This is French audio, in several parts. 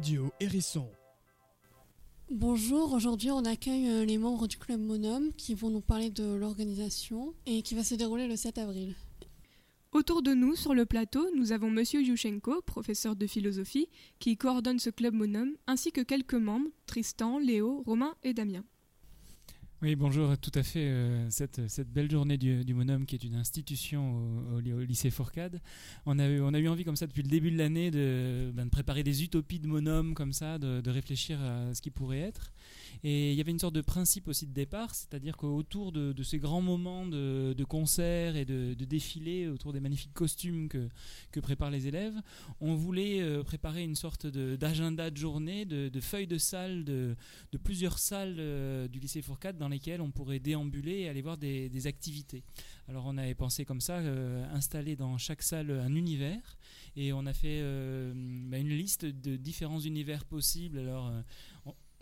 Radio Hérisson. Bonjour, aujourd'hui on accueille euh, les membres du club Monum qui vont nous parler de l'organisation et qui va se dérouler le 7 avril. Autour de nous, sur le plateau, nous avons Monsieur Yushchenko, professeur de philosophie, qui coordonne ce club Monum, ainsi que quelques membres, Tristan, Léo, Romain et Damien. Oui, bonjour, tout à fait. Euh, cette, belle journée du, du, qui est une institution au, lycée Fourcade, on a, eu, envie, comme ça, depuis le début de l'année, de, ben, préparer des utopies de Monum, comme ça, de, de, réfléchir à ce qui pourrait être. Et il y avait une sorte de principe aussi de départ, c'est-à-dire qu'autour de, ces grands moments de, de concerts et de, de défilés, autour des magnifiques costumes que, préparent les élèves, on voulait euh, préparer une sorte d'agenda de, journée, de, feuilles de salle, de, plusieurs salles euh, du lycée Fourcade dans lesquelles on pourrait déambuler et aller voir des, activités. Alors on avait pensé comme ça, euh, installer dans chaque salle un univers, et on a fait bah, une liste de différents univers possibles. Alors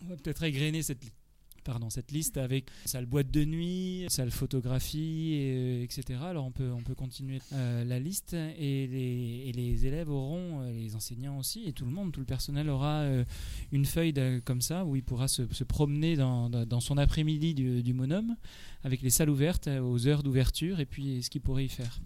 on va peut-être égrener cette pardon, cette liste avec salle boîte de nuit, salle photographie, et, etc. Alors on peut, on peut continuer euh, la liste et les, et les, élèves auront, euh, les enseignants aussi, et tout le monde, tout le personnel aura euh, une feuille de, comme ça où il pourra se, se promener dans, dans, son après-midi du, du monum avec les salles ouvertes aux heures d'ouverture et puis ce qu'il pourrait y faire.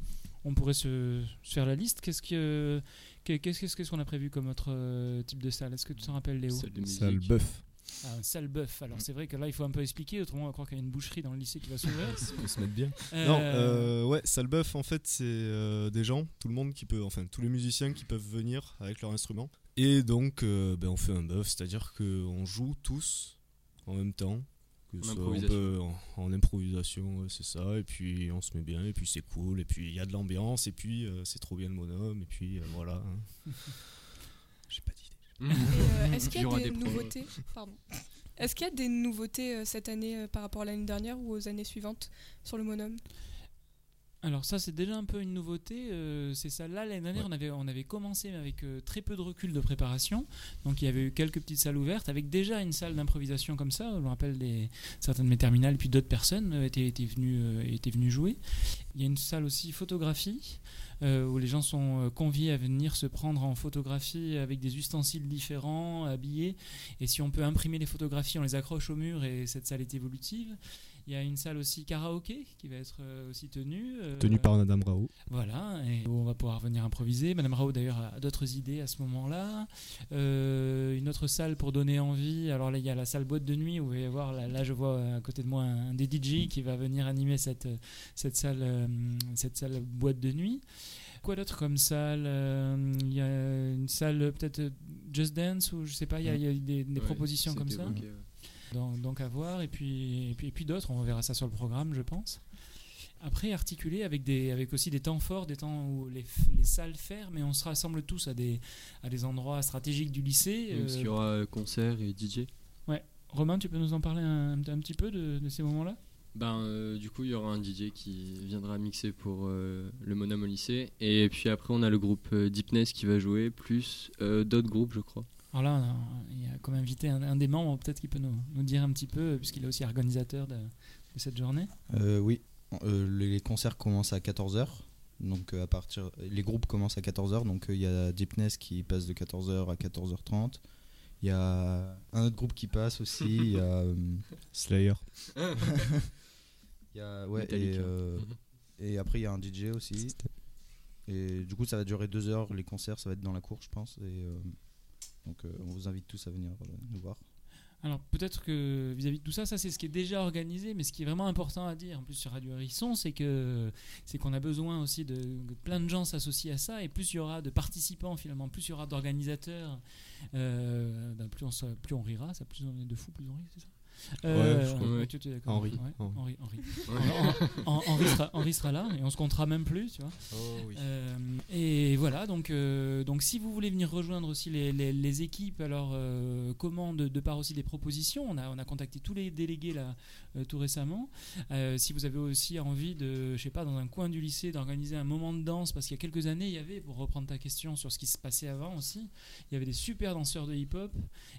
On pourrait se, se faire la liste. Qu'est-ce que qu'est-ce qu'est-ce qu'on a prévu comme autre type de salle? Est-ce que tu t'en rappelles, Léo? Salle bœuf. Un sale bœuf. Alors c'est vrai que là il faut un peu expliquer, autrement on va croire qu'il y a une boucherie dans le lycée qui va s'ouvrir. on se mettre bien. Euh... Non, euh, ouais, sale bœuf en fait c'est euh, des gens, tout le monde qui peut, enfin tous les musiciens qui peuvent venir avec leur instrument. Et donc euh, ben, on fait un bœuf, c'est-à-dire qu'on joue tous en même temps. Que En ça, improvisation. on peut, en, en improvisation, ouais, c'est ça, et puis on se met bien, et puis c'est cool, et puis il y a de l'ambiance, et puis euh, c'est trop bien le monhomme, et puis euh, voilà. hein. J'ai pas d'idée. Euh, Est-ce qu'il Il y y a des, nouveautés Pardon. Est-ce qu'il y a des nouveautés euh, cette année euh, par rapport à l'année dernière ou aux années suivantes sur le monum? Alors ça c'est déjà un peu une nouveauté, euh, c'est ça là l'année dernière Ouais. on, avait, on avait commencé avec euh, très peu de recul de préparation, donc il y avait eu quelques petites salles ouvertes avec déjà une salle d'improvisation comme ça, je me rappelle des, certaines de mes terminales puis d'autres personnes euh, étaient, étaient, venues, euh, étaient venues jouer. Il y a une salle aussi photographie où les gens sont conviés à venir se prendre en photographie avec des ustensiles différents, habillés, et si on peut imprimer les photographies on les accroche au mur et cette salle est évolutive. Il y a une salle aussi karaoké qui va être euh, aussi tenue. euh, Tenu par Madame Rao. voilà, et on va pouvoir venir improviser. Madame Rao d'ailleurs a d'autres idées à ce moment-là. Euh, une autre salle pour donner envie. Alors là, il y a la salle boîte de nuit où va y avoir, là, là, je vois à côté de moi un, un des DJ qui va venir animer cette, cette, salle, cette salle boîte de nuit. Quoi d'autre comme salle Il y a une salle peut-être Just Dance ou je sais pas, il y a, il y a des, des Ouais, propositions comme ça. évoqué, ouais. Donc, donc à voir, et puis, et puis, et puis d'autres, on verra ça sur le programme, je pense. Après, articulé avec, des, avec aussi des temps forts, des temps où les, les salles ferment, et on se rassemble tous à des, à des endroits stratégiques du lycée. Donc, il y Euh, aura euh, concert et DJ. Romain, tu peux nous en parler un, un petit peu de, de ces moments-là? Ben, euh, du coup, il y aura un DJ qui viendra mixer pour euh, le Monum au lycée. Et puis après, on a le groupe euh, Deepness qui va jouer, plus euh, d'autres groupes, je crois. Alors là, il y a comme invité un, un des membres, peut-être qu'il peut nous, nous dire un petit peu, puisqu'il est aussi organisateur de, de cette journée. Euh, oui, Euh, les concerts commencent à 14h. Donc euh, à partir les groupes commencent à 14h donc il y a Deepness qui passe de 14h à 14h30. Il y a un autre groupe qui passe aussi, il y a Slayer. il y a ouais et, euh, et après il y a un DJ aussi. Et du coup ça va durer deux heures les concerts, ça va être dans la cour je pense et euh, donc euh, on vous invite tous à venir euh, nous voir. Alors peut-être que vis-à-vis de tout ça, ça c'est ce qui est déjà organisé, mais ce qui est vraiment important à dire, en plus sur Radio Hérisson, c'est que c'est qu'on a besoin aussi de plein de gens s'associent à ça, et plus il y aura de participants finalement, plus il y aura d'organisateurs, euh, ben, plus, on plus on rira, ça plus on est de fous, plus on rit, c'est ça? Ouais, je crois, ouais. Henri. Henri. Henri, Henri. Hen- Hen- Henri sera, là et on se comptera même plus, tu vois. Oh oui. Euh, et voilà, donc, euh, donc si vous voulez venir rejoindre aussi les, les- les équipes, alors euh, comment, de, de part aussi des propositions, on a, on a contacté tous les délégués là euh, tout récemment. Euh, si vous avez aussi envie de, je sais pas, dans un coin du lycée, d'organiser un moment de danse, parce qu'il y a quelques années, il y avait, pour reprendre ta question sur ce qui se passait avant aussi, il y avait des super danseurs de hip-hop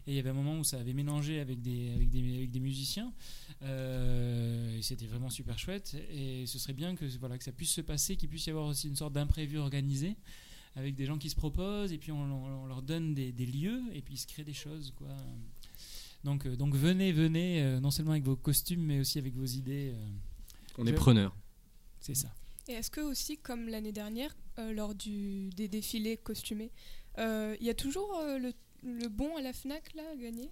et il y avait un moment où ça avait mélangé avec des, avec des, avec des musiciens. Euh, et c'était vraiment super chouette et ce serait bien que voilà que ça puisse se passer, qu'il puisse y avoir aussi une sorte d'imprévu organisé. avec des gens qui se proposent et puis on, on- on leur donne des, des lieux et puis il se crée des choses quoi. Donc, euh, donc venez, venez, euh, non seulement avec vos costumes mais aussi avec vos idées. euh, On est preneurs. c'est ça. Et est-ce que aussi, comme l'année dernière, euh, lors du, des défilés costumés, euh, il y a toujours euh, le, le bon à la FNAC là à gagner?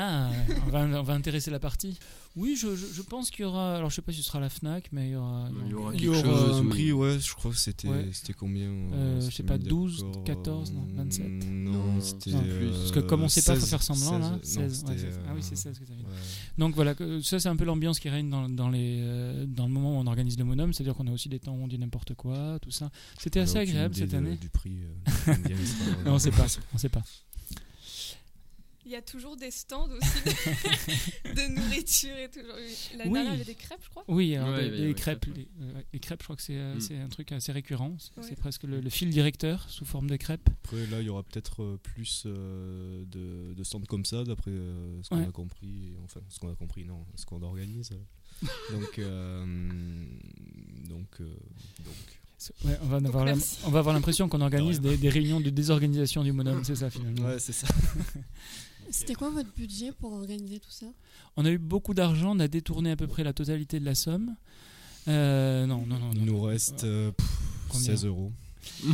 Ah, on va, on va intéresser la partie. Oui, je, je, je pense qu'il y aura. Alors, je sais pas si ce sera la Fnac, mais il y aura. Il y aura Il y quelque aura chose, un prix, ouais, je crois que c'était Ouais. c'était combien Euh, euh, je sais pas, mis 12, d'accord, 14, non, 27. Non, Non, c'était. euh, Parce que comme on sait pas, faut 16, faire semblant là. 16, non, 16, ouais, c'est- ah oui, c'est euh, 16 que tu as ouais. Donc voilà, que- ça c'est un peu l'ambiance qui règne dans, dans, les, euh, dans le moment où on organise le Monum, c'est-à-dire qu'on a aussi des temps où on dit n'importe quoi, tout ça. C'était assez agréable cette année. Du prix. euh, on sait pas, on sait pas. Il y a toujours des stands aussi de, de nourriture et. L'année Oui. dernière, il y avait des crêpes, je crois. Oui, alors, Ouais, y les avoir crêpes, les euh, les crêpes, je crois que c'est euh, Mm. c'est un truc assez récurrent. C'est Ouais. presque le, le fil directeur sous forme de crêpes. Après, là, il y aura peut-être euh, plus euh, de, de stands comme ça, d'après euh, ce qu'on Ouais. a compris. Enfin, ce qu'on a compris, non, ce qu'on organise. donc, euh, donc, euh, donc. Ouais, on, va avoir l'im- merci. on va avoir l'impression qu'on organise De des, des réunions de désorganisation du Monum, c'est ça finalement. Ouais, c'est ça. C'était quoi votre budget pour organiser tout ça On a eu beaucoup d'argent, on a détourné à peu près la totalité de la somme. Euh, non, non, non. Il nous non. reste euh, pff, Combien 16 euros.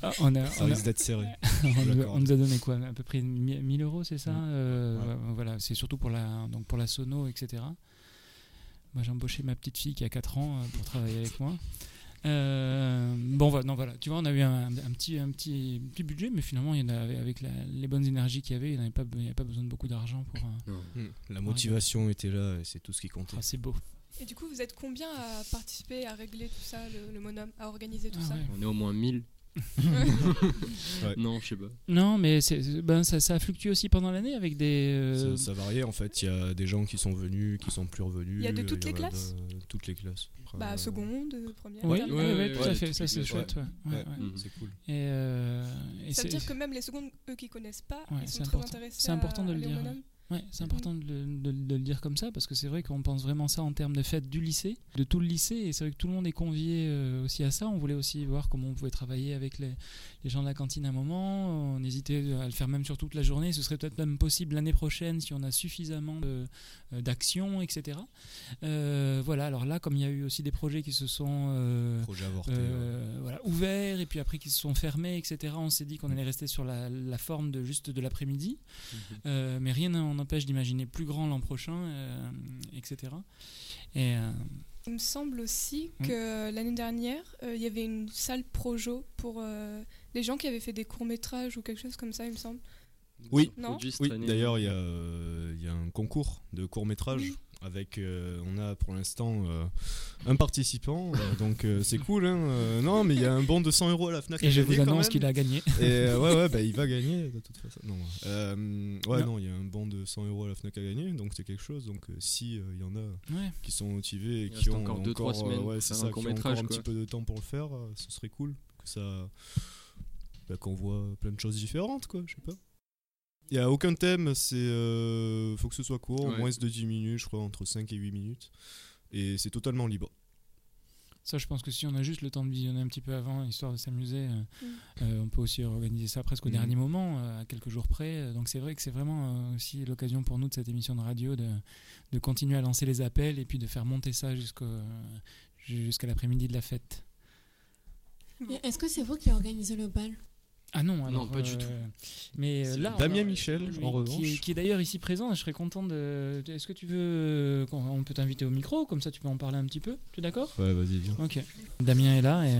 Ah, on, a, Ça on, a- risque d'être serré. on nous a- D'accord. on nous a donné quoi À peu près 1000 euros, c'est ça Ouais. Euh, Ouais. Voilà, c'est surtout pour la, donc pour la sono, etc. Moi, j'ai embauché ma petite fille qui a 4 ans euh, pour travailler avec moi. Euh, bon, voilà, non, voilà. Tu vois, on a eu un, un petit, un petit, petit budget, mais finalement, il y en avait, avec la- les bonnes énergies qu'il y avait, il n'y avait, pas- avait besoin de beaucoup d'argent pour. Non. Hmm. La motivation était là et c'est tout ce qui comptait. Ah, c'est beau. Et du coup, vous êtes combien à participer, à régler tout ça, le, le monum, à organiser tout Ah ça ouais. On est au moins 1000. Ouais. Non, je sais pas. Non, mais ben, ça, ça a fluctué aussi pendant l'année avec des. euh, Ça, ça variait en fait. Il y a des gens qui sont venus, qui sont plus revenus. Il y a de toutes les classes de- Toutes les classes. Bah, Euh, seconde, euh, première. Oui, terminale. ouais, Ouais, ouais, ouais, tout à fait, ça c'est chouette. ouais. Ouais, Ouais. ouais. Mhm. C'est cool. Et, euh, et Ça veut c'est- dire que même les secondes, eux qui connaissent pas, Ouais, ils c'est sont très important. intéressés. C'est important de le dire. Ouais, c'est important de le, de- de le dire comme ça parce que c'est vrai qu'on pense vraiment ça en termes de fête du lycée, de tout le lycée, et c'est vrai que tout le monde est convié euh, aussi à ça. On voulait aussi voir comment on pouvait travailler avec les, les gens de la cantine à un moment. On hésitait à le faire même sur toute la journée. Ce serait peut-être même possible l'année prochaine si on a suffisamment euh, d'actions, etc. Euh, voilà, alors là, comme il y a eu aussi des projets qui se sont euh, Projet avorté. euh, voilà, ouverts et puis après qui se sont fermés, etc. On s'est dit qu'on allait rester sur la, la forme de juste de l'après-midi. Euh, mais rien n'en empêche d'imaginer plus grand l'an prochain, euh, etc. Et euh, Il me semble aussi que l'année dernière, euh, il y avait une salle projo pour euh, les gens qui avaient fait des courts-métrages ou quelque chose comme ça, il me semble. Oui. Oui, d'ailleurs, il y, a, euh, il y a un concours de court métrage. Oui. Avec, euh, on a pour l'instant euh, un participant, euh, donc euh, c'est cool. Hein, euh, non, mais il y a un bon de 100 euros à la Fnac. et je vous annonce qu'il a gagné. Et euh, ouais, ouais, bah, il va gagner de toute façon. Non, euh, ouais, Non. il y a un bon de 100 euros à la Fnac à gagner, donc c'est quelque chose. Donc euh, si euh, il y en a Ouais. qui sont motivés et qui ont encore deux, trois euh, semaines ouais, c'est ça, un qui ont encore un petit peu de temps pour le faire, euh, ce serait cool que ça, bah, qu'on voit plein de choses différentes, quoi. Je sais pas. Il y a aucun thème, c'est euh, faut que ce soit court, Ouais. moins de 10 minutes, je crois, entre 5 et 8 minutes, et c'est totalement libre. Ça, je pense que si on a juste le temps de visionner un petit peu avant, histoire de s'amuser, euh, Mm. euh, on peut aussi organiser ça presque au Mhm. dernier moment, euh, à quelques jours près. Donc c'est vrai que c'est vraiment euh, aussi l'occasion pour nous de cette émission de radio de, de continuer à lancer les appels et puis de faire monter ça jusqu'au, jusqu'à l'après-midi de la fête. Est-ce que c'est vous qui organisez le bal? Ah non, alors, pas du euh, tout. Mais euh, là, Damien alors, Michel, en qui, est, revanche. qui est d'ailleurs ici présent, je serais content de. Est-ce que tu veux euh, qu'on on peut t'inviter au micro, comme ça tu peux en parler un petit peu Tu es d'accord? Ouais, vas-y, viens. Ok. Damien est là et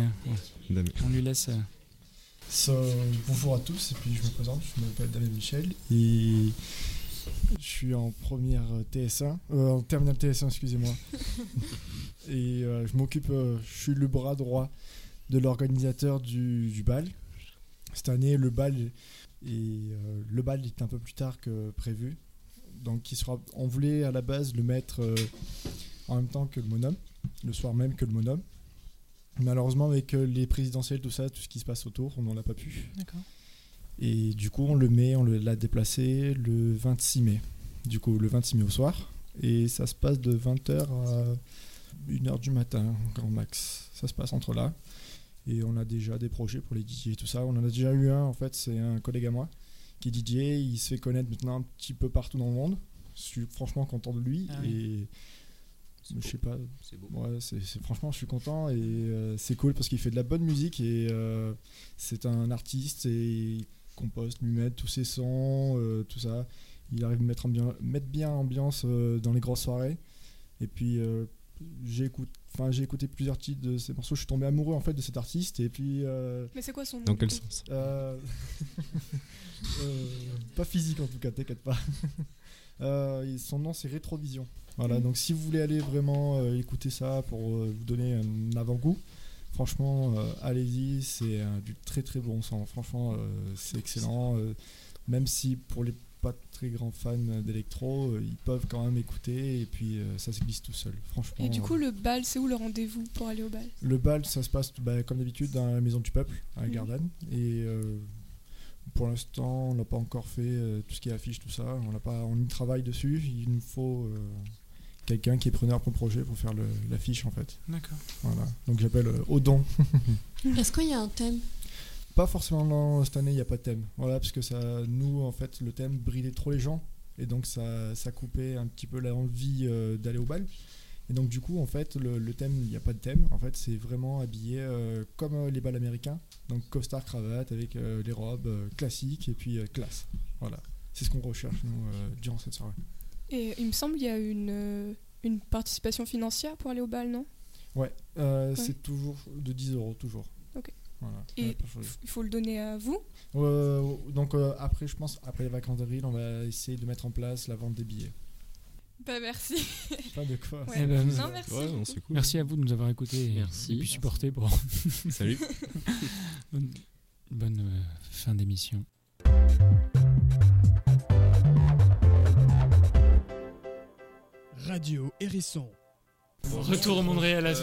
Damien. on lui laisse. So, bonjour à tous, et puis je me présente, je m'appelle Damien Michel, et je suis en première TS1, euh, en terminale TS1, excusez-moi. et euh, je m'occupe, euh, je suis le bras droit de l'organisateur du, du bal. Cette année, le bal, est, euh, le bal est un peu plus tard que prévu. Donc, il sera, on voulait à la base le mettre euh, en même temps que le monum, le soir même que le monum. Malheureusement, avec euh, les présidentielles, tout ça, tout ce qui se passe autour, on n'en a pas pu. D'accord. Et du coup, on le met, on l'a déplacé le 26 mai. Du coup, le 26 mai au soir. Et ça se passe de 20h à 1h du matin, grand max. Ça se passe entre là. Et on a déjà des projets pour les DJ et tout ça. On en a déjà eu un, en fait, c'est un collègue à moi qui est DJ. Il se fait connaître maintenant un petit peu partout dans le monde. Je suis franchement content de lui. Ah oui. Et je sais pas, C'est beau. Ouais, c'est- franchement, je suis content et euh, c'est cool parce qu'il fait de la bonne musique et euh, c'est un artiste et il compose lui-même tous ses sons, euh, tout ça. Il arrive à mettre, mettre bien l'ambiance dans les grosses soirées. Et puis, j'ai, j'ai écouté plusieurs titres de ses morceaux. Je suis tombé amoureux en fait de cet artiste et puis. euh, Mais c'est quoi son nom Dans quel sens? Euh, euh, pas physique en tout cas, t'inquiète pas. Euh, son nom c'est Rétrovision. Voilà, Mhm. donc si vous voulez aller vraiment euh, écouter ça pour euh, vous donner un avant-goût, franchement, euh, allez-y, c'est euh, du très très bon son. Franchement, euh, c'est excellent. euh, même si pour les pas très grands fans d'électro, euh, ils peuvent quand même écouter et puis euh, ça se glisse tout seul. Franchement. Et du euh, coup, le bal, c'est où le rendez-vous pour aller au bal? Le bal, ça se passe bah, comme d'habitude dans la maison du peuple, à Mhm. Gardanne. Et euh, pour l'instant, on n'a pas encore fait euh, tout ce qui est affiche, tout ça. On, n'a pas, on y travaille dessus. Il nous faut euh, quelqu'un qui est preneur pour le projet pour faire le- l'affiche en fait. D'accord. Voilà. Donc j'appelle euh, Odon. Est-ce qu'il y a un thème? Pas forcément cette année, il n'y a pas de thème. Voilà, parce que ça, nous, en fait, le thème bridait trop les gens. Et donc ça, ça coupait un petit peu l'envie euh, d'aller au bal. Et donc du coup, en fait, le, le thème, il n'y a pas de thème. En fait, c'est vraiment habillé euh, comme euh, les bals américains. Donc costard, cravate, avec euh, les robes classiques et puis classe. Voilà. C'est ce qu'on recherche, nous, durant cette soirée. Et il me semble qu'il y a une, une participation financière pour aller au bal, non? Ouais, euh, c'est toujours de 10 euros, toujours. Ok. Voilà. Et. Il faut le donner à vous Euh, donc euh, après, je pense, après les vacances d'avril, on va essayer de mettre en place la vente des billets. Bah merci. Pas de quoi. Ouais. Eh ben, non, merci. Ouais, non, beaucoup. c'est cool. Merci à vous de nous avoir écoutés et- Merci. et puis supportés pour Salut. bonne euh, fin d'émission. Radio Hérisson. Retour au monde réel à.